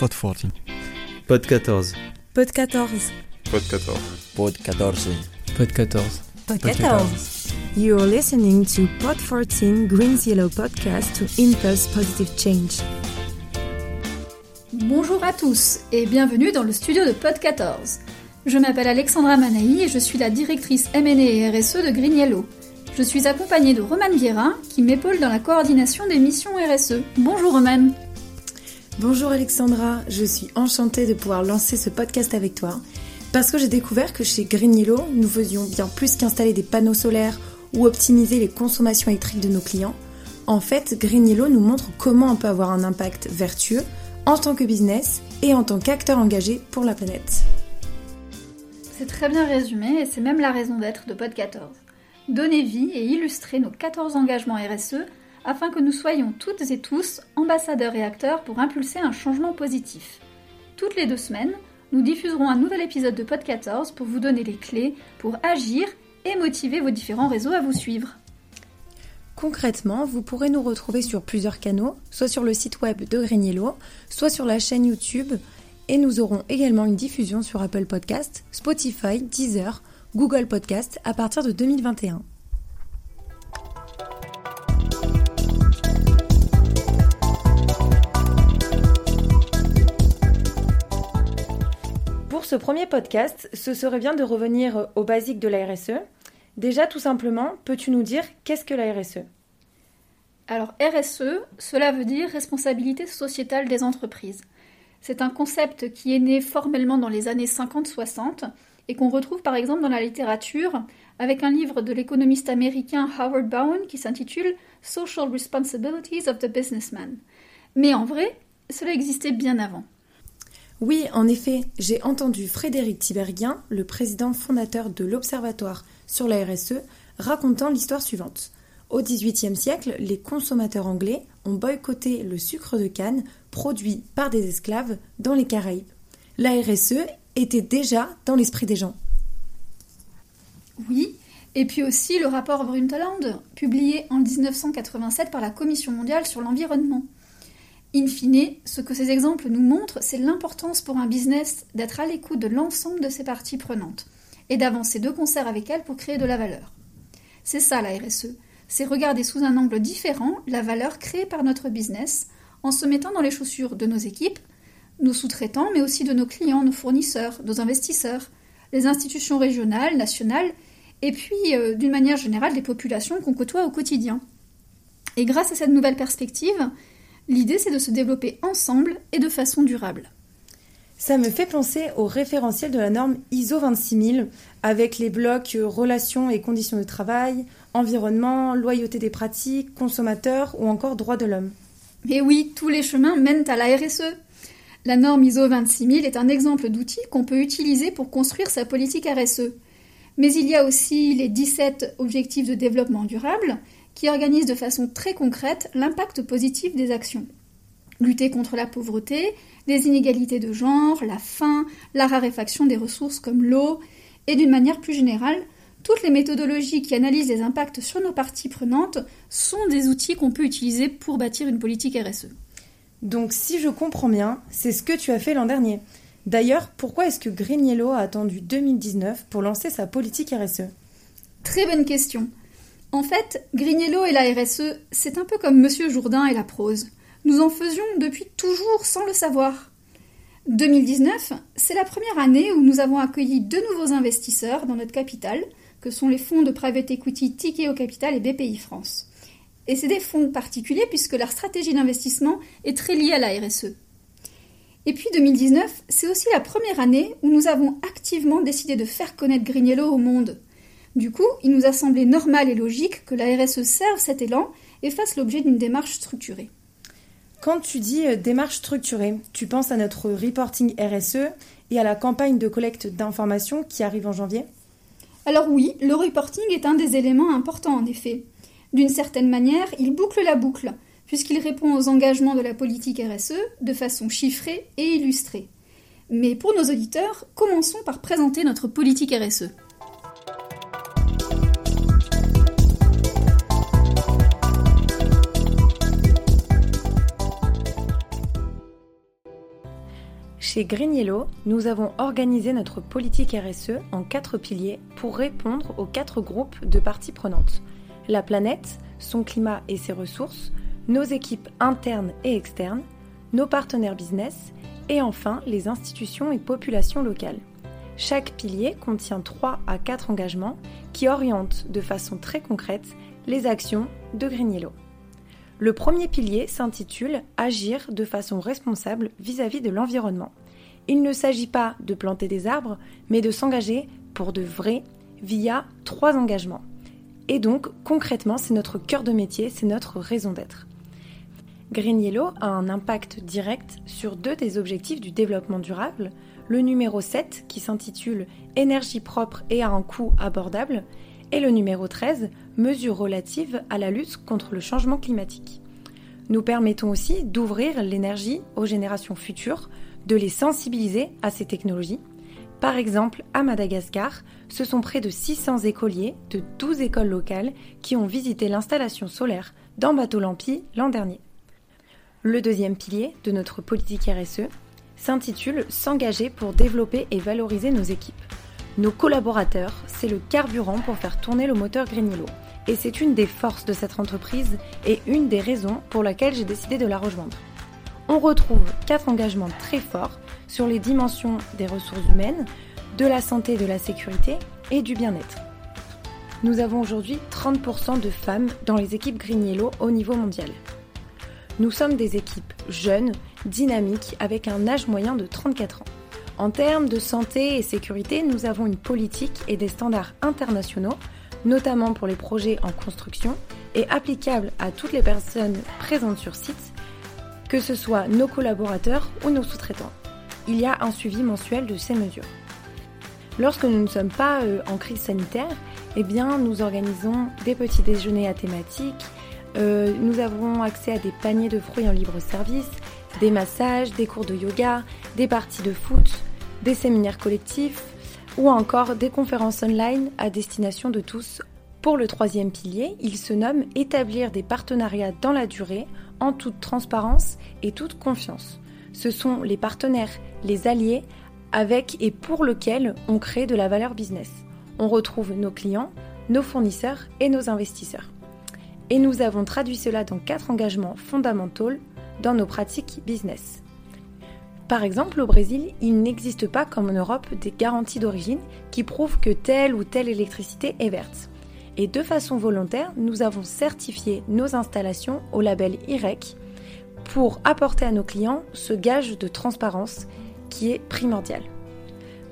Pod 14. Pod 14. Pod 14. Pod 14. Pod 14. Pod 14. Pod 14. You're listening to Pod 14 Green's Yellow podcast to impulse positive change. Bonjour à tous et bienvenue dans le studio de Pod 14. Je m'appelle Alexandra Manaï et je suis la directrice M&A et RSE de Green Yellow. Je suis accompagnée de Romane Guérin qui m'épaule dans la coordination des missions RSE. Bonjour Romane. Bonjour Alexandra, je suis enchantée de pouvoir lancer ce podcast avec toi parce que j'ai découvert que chez Green Yellow, nous faisions bien plus qu'installer des panneaux solaires ou optimiser les consommations électriques de nos clients. En fait, Green Yellow nous montre comment on peut avoir un impact vertueux en tant que business et en tant qu'acteur engagé pour la planète. C'est très bien résumé et c'est même la raison d'être de Pod 14. Donner vie et illustrer nos 14 engagements RSE afin que nous soyons toutes et tous ambassadeurs et acteurs pour impulser un changement positif. Toutes les deux semaines, nous diffuserons un nouvel épisode de Pod 14 pour vous donner les clés pour agir et motiver vos différents réseaux à vous suivre. Concrètement, vous pourrez nous retrouver sur plusieurs canaux, soit sur le site web de Green soit sur la chaîne YouTube, et nous aurons également une diffusion sur Apple Podcast, Spotify, Deezer, Google Podcast à partir de 2021. Ce premier podcast, ce serait bien de revenir aux basiques de la RSE. Déjà, tout simplement, peux-tu nous dire qu'est-ce que la RSE Alors RSE, cela veut dire responsabilité sociétale des entreprises. C'est un concept qui est né formellement dans les années 50-60 et qu'on retrouve par exemple dans la littérature avec un livre de l'économiste américain Howard Bowen qui s'intitule Social Responsibilities of the Businessman. Mais en vrai, cela existait bien avant. Oui, en effet, j'ai entendu Frédéric Tiberghien, le président fondateur de l'Observatoire sur la RSE, racontant l'histoire suivante. Au XVIIIe siècle, les consommateurs anglais ont boycotté le sucre de canne produit par des esclaves dans les Caraïbes. La RSE était déjà dans l'esprit des gens. Oui, et puis aussi le rapport Brundtland, publié en 1987 par la Commission mondiale sur l'environnement. In fine, ce que ces exemples nous montrent, c'est l'importance pour un business d'être à l'écoute de l'ensemble de ses parties prenantes et d'avancer de concert avec elles pour créer de la valeur. C'est ça la RSE, c'est regarder sous un angle différent la valeur créée par notre business en se mettant dans les chaussures de nos équipes, nos sous-traitants, mais aussi de nos clients, nos fournisseurs, nos investisseurs, les institutions régionales, nationales, et puis euh, d'une manière générale des populations qu'on côtoie au quotidien. Et grâce à cette nouvelle perspective, L'idée, c'est de se développer ensemble et de façon durable. Ça me fait penser au référentiel de la norme ISO 26000 avec les blocs euh, relations et conditions de travail, environnement, loyauté des pratiques, consommateurs ou encore droits de l'homme. Mais oui, tous les chemins mènent à la RSE. La norme ISO 26000 est un exemple d'outil qu'on peut utiliser pour construire sa politique RSE. Mais il y a aussi les 17 objectifs de développement durable qui organise de façon très concrète l'impact positif des actions. Lutter contre la pauvreté, les inégalités de genre, la faim, la raréfaction des ressources comme l'eau, et d'une manière plus générale, toutes les méthodologies qui analysent les impacts sur nos parties prenantes sont des outils qu'on peut utiliser pour bâtir une politique RSE. Donc si je comprends bien, c'est ce que tu as fait l'an dernier. D'ailleurs, pourquoi est-ce que Green Yellow a attendu 2019 pour lancer sa politique RSE Très bonne question. En fait, Grignello et la RSE, c'est un peu comme Monsieur Jourdain et la prose. Nous en faisions depuis toujours sans le savoir. 2019, c'est la première année où nous avons accueilli deux nouveaux investisseurs dans notre capital, que sont les fonds de private equity Tikeo Capital et BPI France. Et c'est des fonds particuliers puisque leur stratégie d'investissement est très liée à la RSE. Et puis 2019, c'est aussi la première année où nous avons activement décidé de faire connaître Grignello au monde. Du coup, il nous a semblé normal et logique que la RSE serve cet élan et fasse l'objet d'une démarche structurée. Quand tu dis euh, démarche structurée, tu penses à notre reporting RSE et à la campagne de collecte d'informations qui arrive en janvier? Alors oui, le reporting est un des éléments importants en effet. D'une certaine manière, il boucle la boucle, puisqu'il répond aux engagements de la politique RSE de façon chiffrée et illustrée. Mais pour nos auditeurs, commençons par présenter notre politique RSE. Chez Green nous avons organisé notre politique RSE en quatre piliers pour répondre aux quatre groupes de parties prenantes. La planète, son climat et ses ressources, nos équipes internes et externes, nos partenaires business et enfin les institutions et populations locales. Chaque pilier contient 3 à 4 engagements qui orientent de façon très concrète les actions de Green Yellow. Le premier pilier s'intitule Agir de façon responsable vis-à-vis de l'environnement. Il ne s'agit pas de planter des arbres, mais de s'engager pour de vrai via trois engagements. Et donc, concrètement, c'est notre cœur de métier, c'est notre raison d'être. Green a un impact direct sur deux des objectifs du développement durable, le numéro 7 qui s'intitule Énergie propre et à un coût abordable, et le numéro 13, Mesures relatives à la lutte contre le changement climatique. Nous permettons aussi d'ouvrir l'énergie aux générations futures, de les sensibiliser à ces technologies. Par exemple, à Madagascar, ce sont près de 600 écoliers de 12 écoles locales qui ont visité l'installation solaire dans Bateau Lampi l'an dernier. Le deuxième pilier de notre politique RSE s'intitule S'engager pour développer et valoriser nos équipes. Nos collaborateurs, c'est le carburant pour faire tourner le moteur Green Et c'est une des forces de cette entreprise et une des raisons pour laquelle j'ai décidé de la rejoindre. On retrouve quatre engagements très forts sur les dimensions des ressources humaines, de la santé de la sécurité et du bien-être. Nous avons aujourd'hui 30% de femmes dans les équipes Green au niveau mondial. Nous sommes des équipes jeunes, dynamiques, avec un âge moyen de 34 ans. En termes de santé et sécurité, nous avons une politique et des standards internationaux, notamment pour les projets en construction, et applicables à toutes les personnes présentes sur site, que ce soit nos collaborateurs ou nos sous-traitants. Il y a un suivi mensuel de ces mesures. Lorsque nous ne sommes pas euh, en crise sanitaire, eh bien, nous organisons des petits déjeuners à thématiques, euh, nous avons accès à des paniers de fruits en libre service, des massages, des cours de yoga, des parties de foot, des séminaires collectifs ou encore des conférences online à destination de tous. Pour le troisième pilier, il se nomme établir des partenariats dans la durée en toute transparence et toute confiance. Ce sont les partenaires, les alliés avec et pour lesquels on crée de la valeur business. On retrouve nos clients, nos fournisseurs et nos investisseurs et nous avons traduit cela dans quatre engagements fondamentaux dans nos pratiques business. Par exemple, au Brésil, il n'existe pas comme en Europe des garanties d'origine qui prouvent que telle ou telle électricité est verte. Et de façon volontaire, nous avons certifié nos installations au label IREC pour apporter à nos clients ce gage de transparence qui est primordial.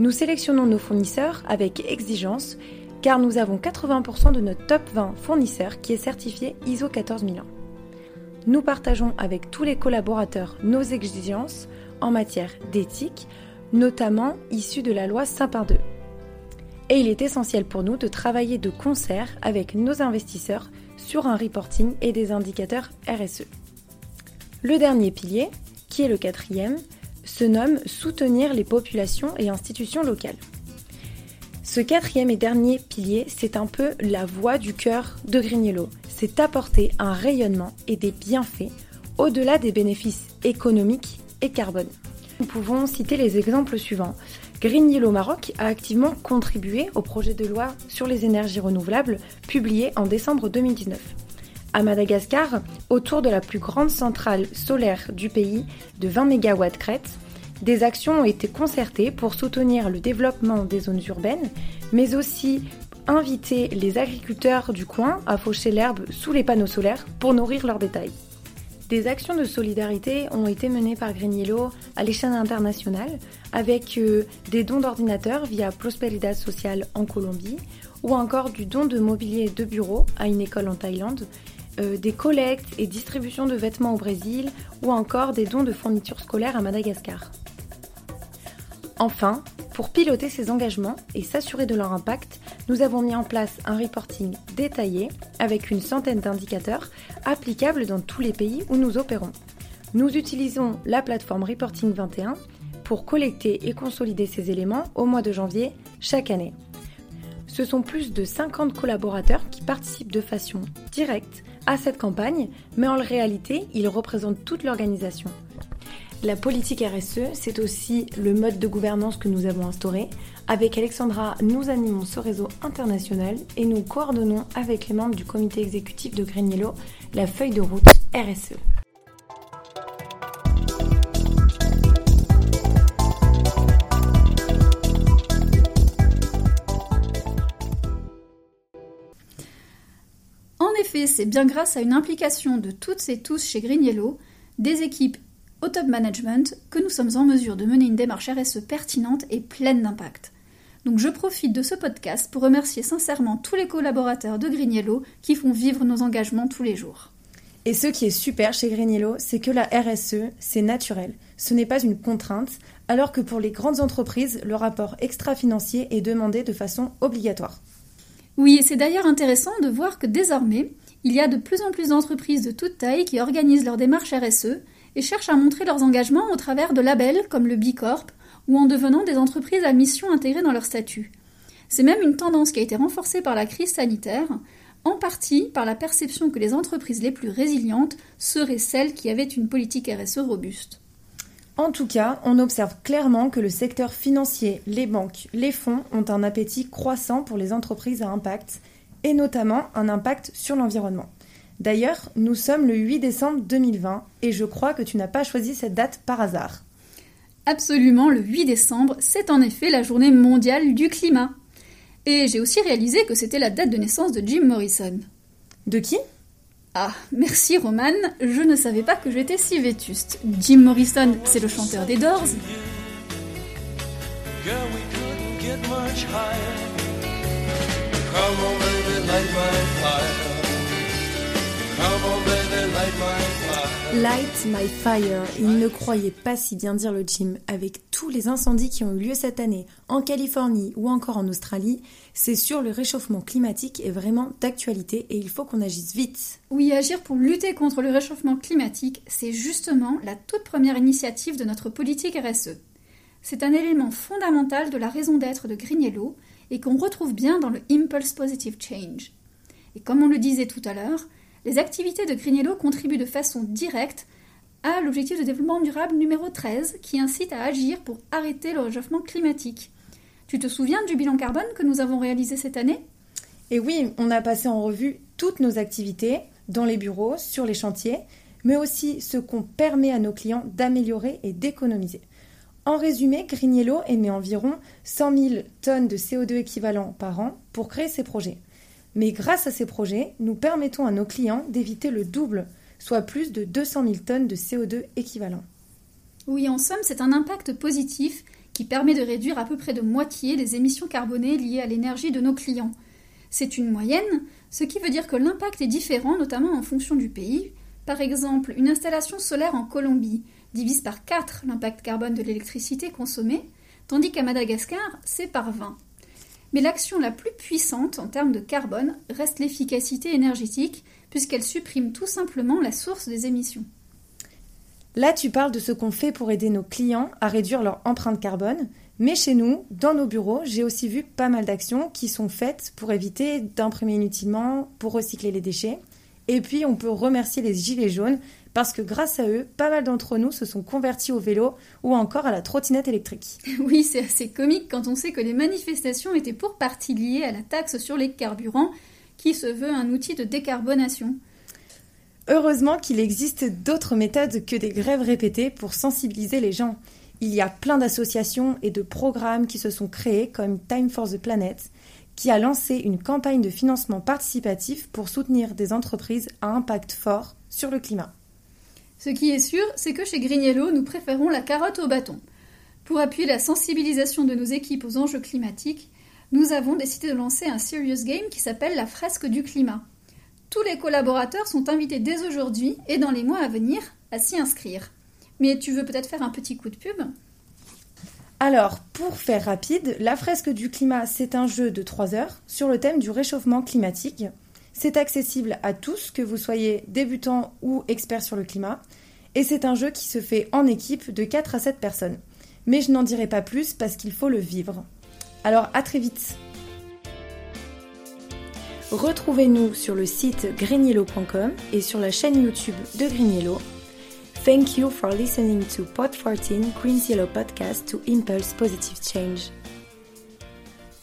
Nous sélectionnons nos fournisseurs avec exigence car nous avons 80% de notre top 20 fournisseurs qui est certifié ISO 14001. Nous partageons avec tous les collaborateurs nos exigences en matière d'éthique, notamment issues de la loi Sapin 2. Et il est essentiel pour nous de travailler de concert avec nos investisseurs sur un reporting et des indicateurs RSE. Le dernier pilier, qui est le quatrième, se nomme Soutenir les populations et institutions locales. Ce quatrième et dernier pilier, c'est un peu la voix du cœur de Green C'est apporter un rayonnement et des bienfaits au-delà des bénéfices économiques et carbone. Nous pouvons citer les exemples suivants. Green Yellow Maroc a activement contribué au projet de loi sur les énergies renouvelables publié en décembre 2019. À Madagascar, autour de la plus grande centrale solaire du pays de 20 MW crête, des actions ont été concertées pour soutenir le développement des zones urbaines, mais aussi inviter les agriculteurs du coin à faucher l'herbe sous les panneaux solaires pour nourrir leurs détails. Des actions de solidarité ont été menées par Green Yellow à l'échelle internationale avec euh, des dons d'ordinateurs via Prosperidad Social en Colombie ou encore du don de mobilier de bureau à une école en Thaïlande, euh, des collectes et distributions de vêtements au Brésil ou encore des dons de fournitures scolaires à Madagascar. Enfin, pour piloter ces engagements et s'assurer de leur impact, nous avons mis en place un reporting détaillé avec une centaine d'indicateurs applicables dans tous les pays où nous opérons. Nous utilisons la plateforme Reporting 21 pour collecter et consolider ces éléments au mois de janvier chaque année. Ce sont plus de 50 collaborateurs qui participent de façon directe à cette campagne, mais en réalité, ils représentent toute l'organisation. La politique RSE, c'est aussi le mode de gouvernance que nous avons instauré. Avec Alexandra, nous animons ce réseau international et nous coordonnons avec les membres du comité exécutif de Green la feuille de route RSE. En effet, c'est bien grâce à une implication de toutes et tous chez Green des équipes au top management que nous sommes en mesure de mener une démarche RSE pertinente et pleine d'impact. Donc je profite de ce podcast pour remercier sincèrement tous les collaborateurs de Green qui font vivre nos engagements tous les jours. Et ce qui est super chez Green c'est que la RSE, c'est naturel. Ce n'est pas une contrainte, alors que pour les grandes entreprises, le rapport extra-financier est demandé de façon obligatoire. Oui, et c'est d'ailleurs intéressant de voir que désormais, il y a de plus en plus d'entreprises de toute taille qui organisent leur démarche RSE et cherchent à montrer leurs engagements au travers de labels comme le B Corp ou en devenant des entreprises à mission intégrées dans leur statut. C'est même une tendance qui a été renforcée par la crise sanitaire, en partie par la perception que les entreprises les plus résilientes seraient celles qui avaient une politique RSE robuste. En tout cas, on observe clairement que le secteur financier, les banques, les fonds ont un appétit croissant pour les entreprises à impact, et notamment un impact sur l'environnement. D'ailleurs, nous sommes le 8 décembre 2020 et je crois que tu n'as pas choisi cette date par hasard. Absolument, le 8 décembre, c'est en effet la journée mondiale du climat. Et j'ai aussi réalisé que c'était la date de naissance de Jim Morrison. De qui? Ah, merci Roman, je ne savais pas que j'étais si vétuste. Jim Morrison, c'est le chanteur des Doors. Light my fire. Il ne croyait pas si bien dire le Jim. Avec tous les incendies qui ont eu lieu cette année en Californie ou encore en Australie, c'est sûr le réchauffement climatique est vraiment d'actualité et il faut qu'on agisse vite. Oui, agir pour lutter contre le réchauffement climatique, c'est justement la toute première initiative de notre politique RSE. C'est un élément fondamental de la raison d'être de Green Yellow et qu'on retrouve bien dans le Impulse Positive Change. Et comme on le disait tout à l'heure, les activités de Green contribuent de façon directe à l'objectif de développement durable numéro 13 qui incite à agir pour arrêter le réchauffement climatique. Tu te souviens du bilan carbone que nous avons réalisé cette année? Et oui, on a passé en revue toutes nos activités dans les bureaux, sur les chantiers, mais aussi ce qu'on permet à nos clients d'améliorer et d'économiser. En résumé, Green émet environ 100 000 tonnes de CO2 équivalent par an pour créer ces projets. Mais grâce à ces projets, nous permettons à nos clients d'éviter le double, soit plus de 200 000 tonnes de CO2 équivalent. Oui, en somme, c'est un impact positif qui permet de réduire à peu près de moitié les émissions carbonées liées à l'énergie de nos clients. C'est une moyenne, ce qui veut dire que l'impact est différent, notamment en fonction du pays. Par exemple, une installation solaire en Colombie divise par 4 l'impact carbone de l'électricité consommée, tandis qu'à Madagascar, c'est par 20. Mais l'action la plus puissante en termes de carbone reste l'efficacité énergétique, puisqu'elle supprime tout simplement la source des émissions. Là, tu parles de ce qu'on fait pour aider nos clients à réduire leur empreinte carbone, mais chez nous, dans nos bureaux, j'ai aussi vu pas mal d'actions qui sont faites pour éviter d'imprimer inutilement, pour recycler les déchets. Et puis, on peut remercier les Gilets jaunes parce que grâce à eux, pas mal d'entre nous se sont convertis au vélo ou encore à la trottinette électrique. Oui, c'est assez comique quand on sait que les manifestations étaient pour partie liées à la taxe sur les carburants, qui se veut un outil de décarbonation. Heureusement qu'il existe d'autres méthodes que des grèves répétées pour sensibiliser les gens. Il y a plein d'associations et de programmes qui se sont créés comme Time for the Planet, qui a lancé une campagne de financement participatif pour soutenir des entreprises à impact fort sur le climat. Ce qui est sûr, c'est que chez Grignello, nous préférons la carotte au bâton. Pour appuyer la sensibilisation de nos équipes aux enjeux climatiques, nous avons décidé de lancer un serious game qui s'appelle la fresque du climat. Tous les collaborateurs sont invités dès aujourd'hui et dans les mois à venir à s'y inscrire. Mais tu veux peut-être faire un petit coup de pub? Alors, pour faire rapide, la fresque du climat, c'est un jeu de 3 heures sur le thème du réchauffement climatique. C'est accessible à tous, que vous soyez débutant ou expert sur le climat. Et c'est un jeu qui se fait en équipe de 4 à 7 personnes. Mais je n'en dirai pas plus parce qu'il faut le vivre. Alors à très vite Retrouvez-nous sur le site greenyellow.com et sur la chaîne YouTube de Green Thank you for listening to Pod 14 Green Yellow podcast to impulse positive change.